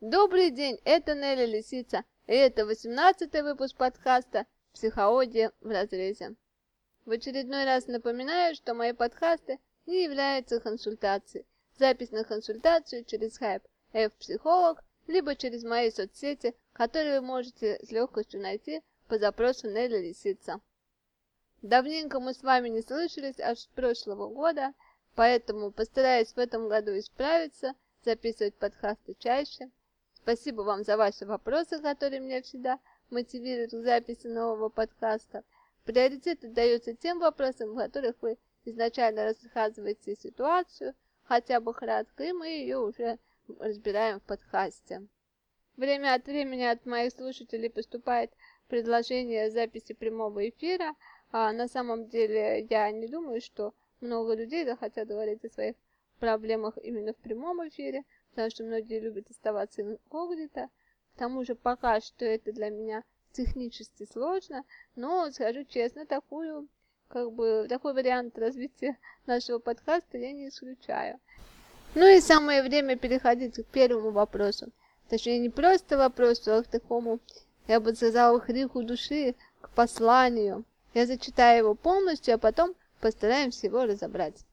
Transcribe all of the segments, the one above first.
Добрый день, это Нелли Лисица, и это 18 выпуск подкаста «Психология в разрезе». В очередной раз напоминаю, что мои подкасты не являются консультацией. Запись на консультацию через Skype F-психолог, либо через мои соцсети, которые вы можете с легкостью найти по запросу Нелли Лисица. Давненько мы с вами не слышались аж с прошлого года, поэтому постараюсь в этом году исправиться, записывать подкасты чаще. Спасибо вам за ваши вопросы, которые меня всегда мотивируют к записи нового подкаста. Приоритет отдается тем вопросам, в которых вы изначально рассказываете ситуацию, хотя бы кратко, и мы ее уже разбираем в подкасте. Время от времени от моих слушателей поступает предложение записи прямого эфира, а на самом деле я не думаю, что много людей захотят говорить о своих проблемах именно в прямом эфире, потому что многие любят оставаться инкогнито. К тому же пока что это для меня технически сложно, но скажу честно, такую, как бы, такой вариант развития нашего подкаста я не исключаю. Ну и самое время переходить к первому вопросу. Точнее, не просто вопросу, а к такому, я бы сказала, крику души, к посланию. Я зачитаю его полностью, а потом постараемся его разобрать.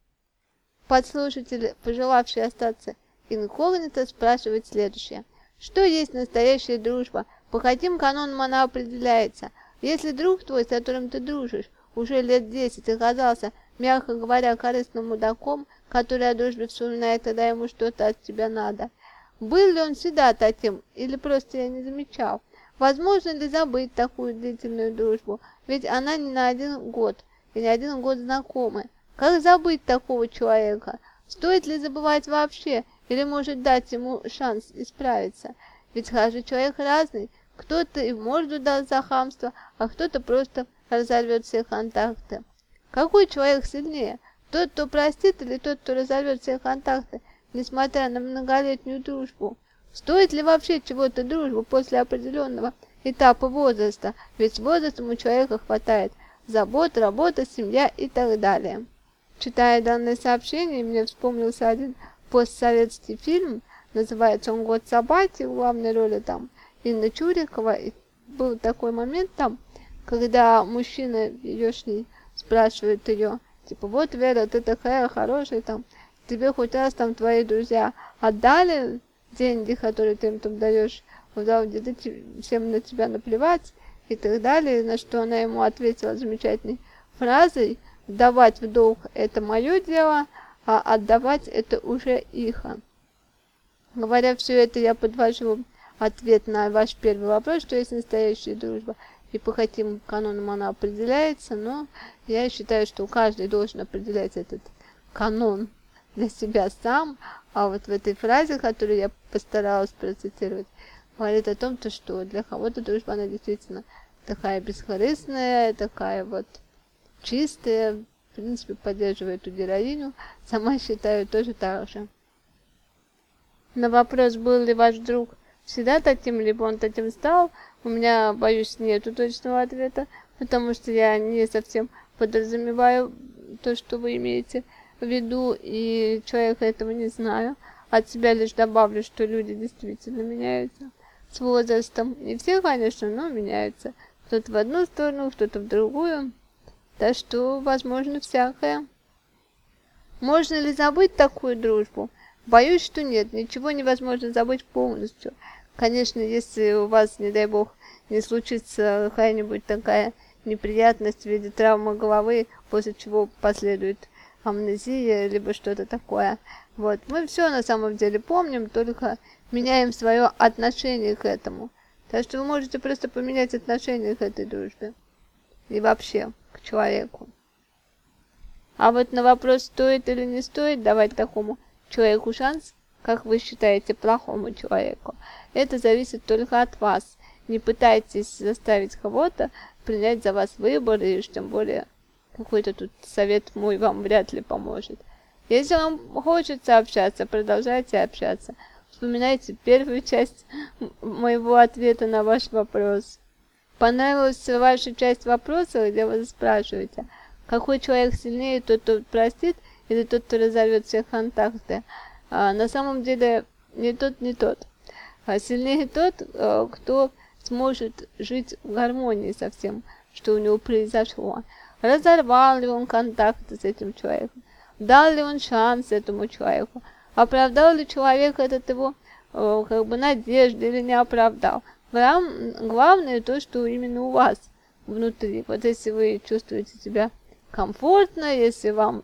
Подслушатель, пожелавший остаться инкогнито, спрашивает следующее. Что есть настоящая дружба? По каким канонам она определяется? Если друг твой, с которым ты дружишь, уже лет десять оказался, мягко говоря, корыстным мудаком, который о дружбе вспоминает, когда ему что-то от тебя надо, был ли он всегда таким, или просто я не замечал? Возможно ли забыть такую длительную дружбу? Ведь она не на один год, и не один год знакомы. Как забыть такого человека? Стоит ли забывать вообще, или может дать ему шанс исправиться? Ведь каждый человек разный. Кто-то и в морду даст за хамство, а кто-то просто разорвет все контакты. Какой человек сильнее? Тот, кто простит, или тот, кто разорвет все контакты, несмотря на многолетнюю дружбу? Стоит ли вообще чего-то дружбу после определенного этапа возраста? Ведь возрастом у человека хватает забот, работа, семья и так далее. Читая данное сообщение, мне вспомнился один постсоветский фильм, называется он «Год собаки», в главной роли там Инна Чурикова. И был такой момент там, когда мужчина ее шли, спрашивает ее, типа, вот, Вера, ты такая хорошая, там, тебе хоть раз там твои друзья отдали деньги, которые ты им там даешь залде, да всем на тебя наплевать и так далее, на что она ему ответила замечательной фразой «давать в долг – это мое дело, а отдавать – это уже их». Говоря все это, я подвожу ответ на ваш первый вопрос, что есть настоящая дружба, и по каким канонам она определяется, но я считаю, что каждый должен определять этот канон для себя сам, а вот в этой фразе, которую я постаралась процитировать, говорит о том, то, что для кого-то дружба, она действительно такая бескорыстная, такая вот чистая, в принципе, поддерживает эту героиню. Сама считаю тоже так же. На вопрос, был ли ваш друг всегда таким, либо он таким стал, у меня, боюсь, нету точного ответа, потому что я не совсем подразумеваю то, что вы имеете в виду, и человека этого не знаю. От себя лишь добавлю, что люди действительно меняются с возрастом. Не все, конечно, но меняются. Кто-то в одну сторону, кто-то в другую. Так что, возможно, всякое. Можно ли забыть такую дружбу? Боюсь, что нет. Ничего невозможно забыть полностью. Конечно, если у вас, не дай бог, не случится какая-нибудь такая неприятность в виде травмы головы, после чего последует амнезия, либо что-то такое. Вот, мы все на самом деле помним, только меняем свое отношение к этому. Так что вы можете просто поменять отношение к этой дружбе. И вообще, человеку. А вот на вопрос, стоит или не стоит давать такому человеку шанс, как вы считаете, плохому человеку, это зависит только от вас. Не пытайтесь заставить кого-то принять за вас выбор, и уж тем более какой-то тут совет мой вам вряд ли поможет. Если вам хочется общаться, продолжайте общаться. Вспоминайте первую часть моего ответа на ваш вопрос. Понравилась ваша часть вопроса, где вы спрашиваете, какой человек сильнее, тот, кто простит, или тот, кто разорвет все контакты. А, на самом деле, не тот, не тот. А сильнее тот, э, кто сможет жить в гармонии со всем, что у него произошло. Разорвал ли он контакты с этим человеком, дал ли он шанс этому человеку, оправдал ли человек этот его э, как бы надежды или не оправдал. Главное то, что именно у вас внутри. Вот если вы чувствуете себя комфортно, если вам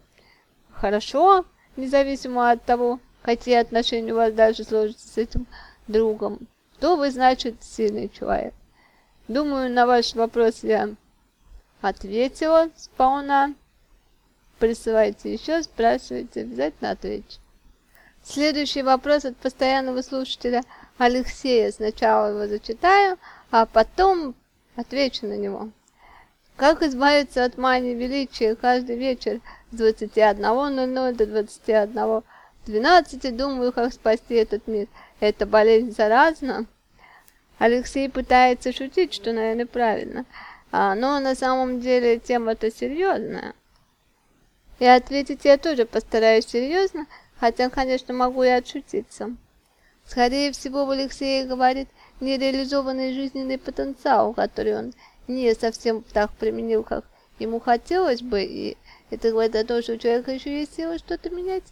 хорошо, независимо от того, какие отношения у вас даже сложатся с этим другом, то вы, значит, сильный человек. Думаю, на ваш вопрос я ответила сполна. Присылайте еще, спрашивайте, обязательно отвечу. Следующий вопрос от постоянного слушателя Алексея. Сначала его зачитаю, а потом отвечу на него. Как избавиться от мании величия каждый вечер с 21.00 до 21.12? Думаю, как спасти этот мир. Эта болезнь заразна. Алексей пытается шутить, что, наверное, правильно. А, но на самом деле тема-то серьезная. И ответить я тоже постараюсь серьезно, хотя, конечно, могу и отшутиться. Скорее всего, в Алексее говорит нереализованный жизненный потенциал, который он не совсем так применил, как ему хотелось бы, и это говорит о том, что у человека еще есть сила что-то менять.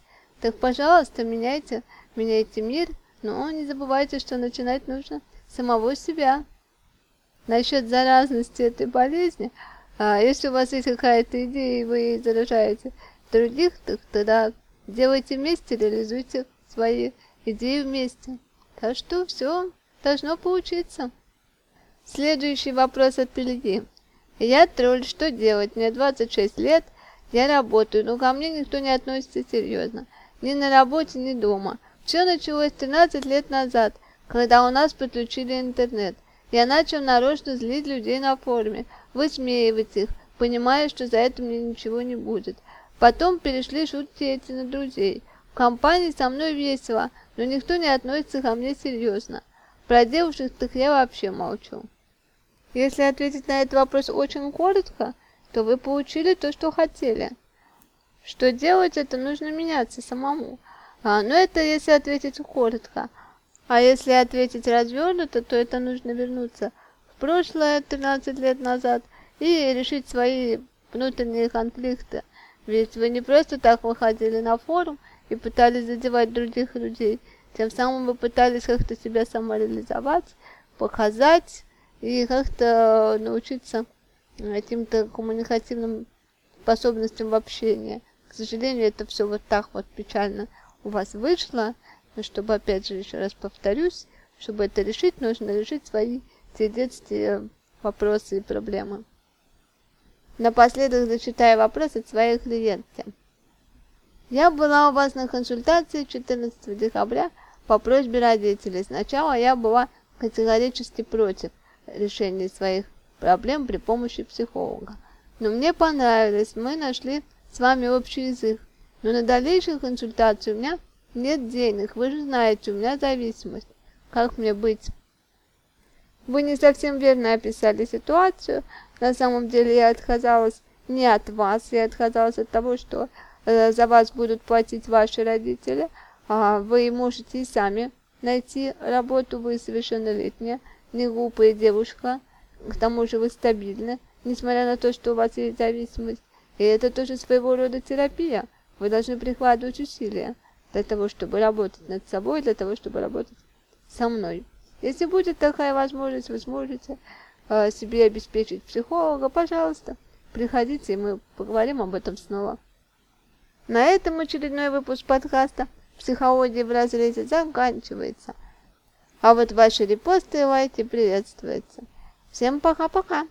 Так, пожалуйста, меняйте, меняйте мир, но не забывайте, что начинать нужно самого себя. Насчет заразности этой болезни, а если у вас есть какая-то идея, и вы заражаете других, так тогда делайте вместе, реализуйте свои идеи вместе. Так что все должно получиться. Следующий вопрос от Пельги. Я тролль, что делать? Мне 26 лет, я работаю, но ко мне никто не относится серьезно. Ни на работе, ни дома. Все началось 13 лет назад, когда у нас подключили интернет. Я начал нарочно злить людей на форуме, высмеивать их, понимая, что за это мне ничего не будет. Потом перешли шутки эти на друзей. В компании со мной весело, но никто не относится ко мне серьезно. Про девушек так я вообще молчу. Если ответить на этот вопрос очень коротко, то вы получили то, что хотели. Что делать, это нужно меняться самому. А, но это если ответить коротко. А если ответить развернуто, то это нужно вернуться в прошлое 13 лет назад и решить свои внутренние конфликты. Ведь вы не просто так выходили на форум и пытались задевать других людей, тем самым вы пытались как-то себя самореализовать, показать и как-то научиться каким-то коммуникативным способностям в общении. К сожалению, это все вот так вот печально у вас вышло, но чтобы, опять же, еще раз повторюсь, чтобы это решить, нужно решить свои те детские вопросы и проблемы. Напоследок зачитаю вопрос от своей клиентки. Я была у вас на консультации 14 декабря по просьбе родителей. Сначала я была категорически против решения своих проблем при помощи психолога. Но мне понравилось, мы нашли с вами общий язык. Но на дальнейшую консультацию у меня нет денег, вы же знаете, у меня зависимость. Как мне быть? Вы не совсем верно описали ситуацию. На самом деле я отказалась не от вас, я отказалась от того, что за вас будут платить ваши родители. А вы можете и сами найти работу, вы совершеннолетняя, не глупая девушка. К тому же вы стабильны, несмотря на то, что у вас есть зависимость. И это тоже своего рода терапия. Вы должны прикладывать усилия для того, чтобы работать над собой, для того, чтобы работать со мной. Если будет такая возможность, вы сможете э, себе обеспечить психолога, пожалуйста, приходите, и мы поговорим об этом снова. На этом очередной выпуск подкаста «Психология в разрезе» заканчивается. А вот ваши репосты и лайки приветствуются. Всем пока-пока!